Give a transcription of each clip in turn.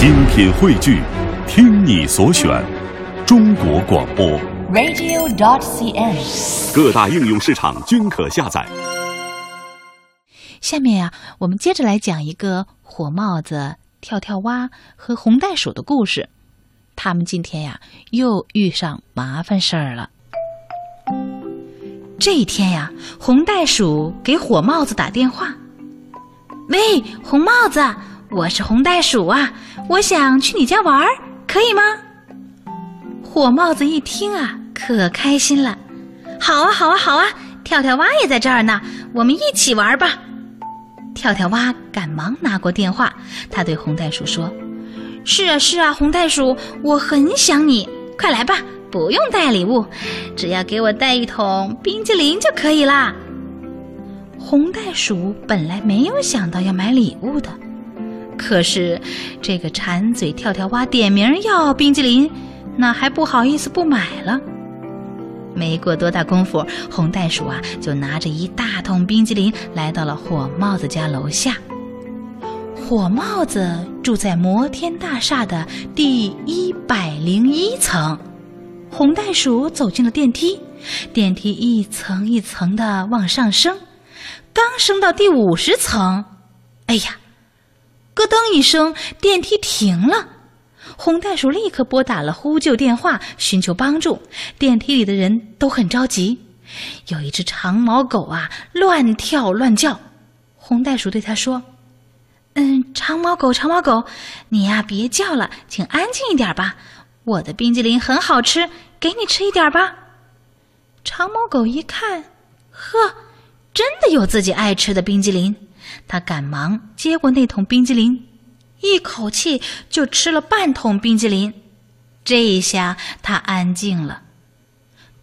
精品汇聚，听你所选，中国广播。radio.dot.cn，。各大应用市场均可下载。下面呀、我们接着来讲一个火帽子、跳跳蛙和红袋鼠的故事。他们今天呀，又遇上麻烦事儿了。这一天呀，红袋鼠给火帽子打电话：“喂，红帽子，我是红袋鼠啊，我想去你家玩儿，可以吗？”火帽子一听啊，可开心了：“好啊，好啊，好啊！跳跳蛙也在这儿呢，我们一起玩吧。”跳跳蛙赶忙拿过电话，他对红袋鼠说：“是啊，是啊，红袋鼠，我很想你，快来吧，不用带礼物，只要给我带一桶冰激凌就可以啦。”红袋鼠本来没有想到要买礼物的，可是这个馋嘴跳跳蛙点名要冰激凌，那还不好意思不买了。没过多大功夫，红袋鼠啊就拿着一大桶冰激凌来到了火帽子家楼下。火帽子住在摩天大厦的第一百零一层。红袋鼠走进了电梯，电梯一层一层的往上升，刚升到第五十层，哎呀，咯噔一声，电梯停了。红袋鼠立刻拨打了呼救电话，寻求帮助。电梯里的人都很着急，有一只长毛狗啊，乱跳乱叫。红袋鼠对它说：“嗯，长毛狗，长毛狗，你呀别叫了，请安静一点吧。我的冰激凌很好吃，给你吃一点吧。”长毛狗一看，呵，真的有自己爱吃的冰激凌，他赶忙接过那桶冰激凌。一口气就吃了半桶冰激凌，这一下他安静了。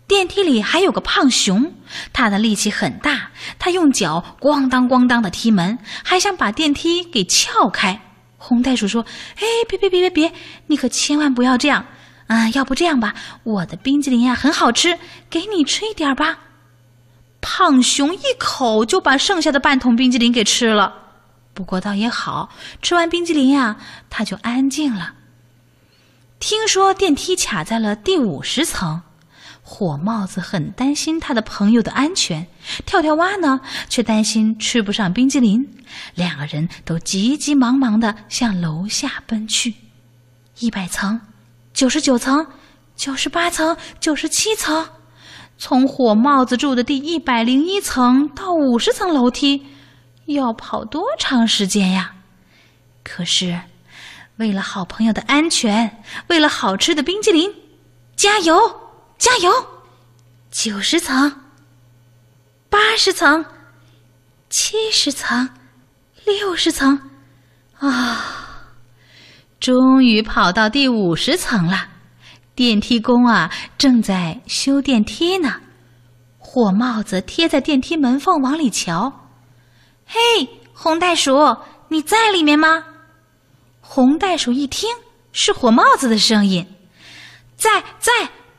电梯里还有个胖熊，他的力气很大，他用脚咣当咣当的踢门，还想把电梯给撬开。红袋鼠说：“哎，别别别别别，你可千万不要这样啊！要不这样吧，我的冰激凌呀很好吃，给你吃一点吧。”胖熊一口就把剩下的半桶冰激凌给吃了。不过倒也好，吃完冰激凌呀、他就安静了。听说电梯卡在了第五十层，火帽子很担心他的朋友的安全，跳跳蛙呢却担心吃不上冰激凌，两个人都急急忙忙的向楼下奔去。一百层，九十九层，九十八层，九十七层，从火帽子住的第一百零一层到五十层楼梯。要跑多长时间呀？可是，为了好朋友的安全，为了好吃的冰激凌，加油，加油！九十层，八十层，七十层，六十层，啊，终于跑到第五十层了。电梯工啊，正在修电梯呢。火帽子贴在电梯门缝往里瞧。嘿，红袋鼠，你在里面吗？红袋鼠一听是火帽子的声音，在在，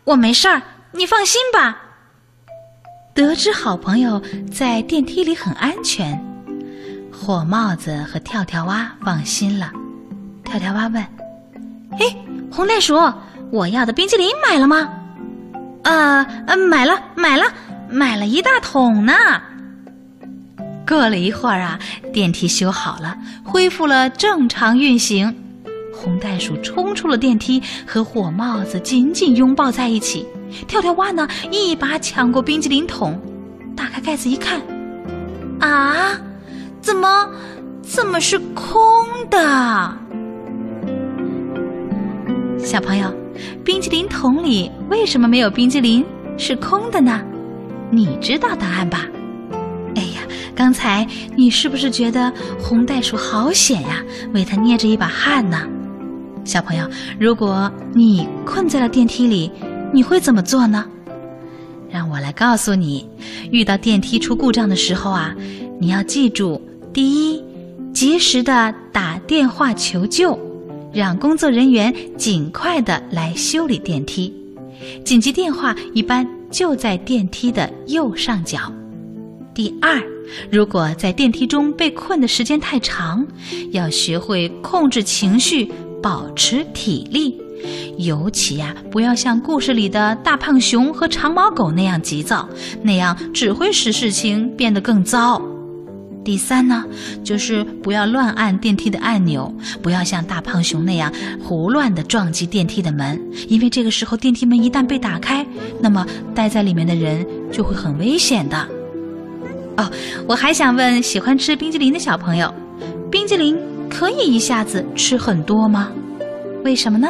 我没事儿，你放心吧。得知好朋友在电梯里很安全，火帽子和跳跳蛙放心了。跳跳蛙问：“嘿，红袋鼠，我要的冰淇淋买了吗？”“呃呃，买了，买了，买了一大桶呢。”过了一会儿啊，电梯修好了，恢复了正常运行。红袋鼠冲出了电梯，和火帽子紧紧拥抱在一起。跳跳蛙呢，一把抢过冰激凌桶，打开盖子一看，啊，怎么怎么是空的？小朋友，冰淇淋桶里为什么没有冰激凌，是空的呢？你知道答案吧？哎呀，刚才你是不是觉得红袋鼠好险呀？为它捏着一把汗呢？小朋友，如果你困在了电梯里，你会怎么做呢？让我来告诉你，遇到电梯出故障的时候啊，你要记住：第一，及时的打电话求救，让工作人员尽快的来修理电梯。紧急电话一般就在电梯的右上角。第二，如果在电梯中被困的时间太长，要学会控制情绪，保持体力。尤其呀，不要像故事里的大胖熊和长毛狗那样急躁，那样只会使事情变得更糟。第三呢，就是不要乱按电梯的按钮，不要像大胖熊那样胡乱的撞击电梯的门，因为这个时候电梯门一旦被打开，那么待在里面的人就会很危险的。哦，我还想问喜欢吃冰激凌的小朋友，冰激凌可以一下子吃很多吗？为什么呢？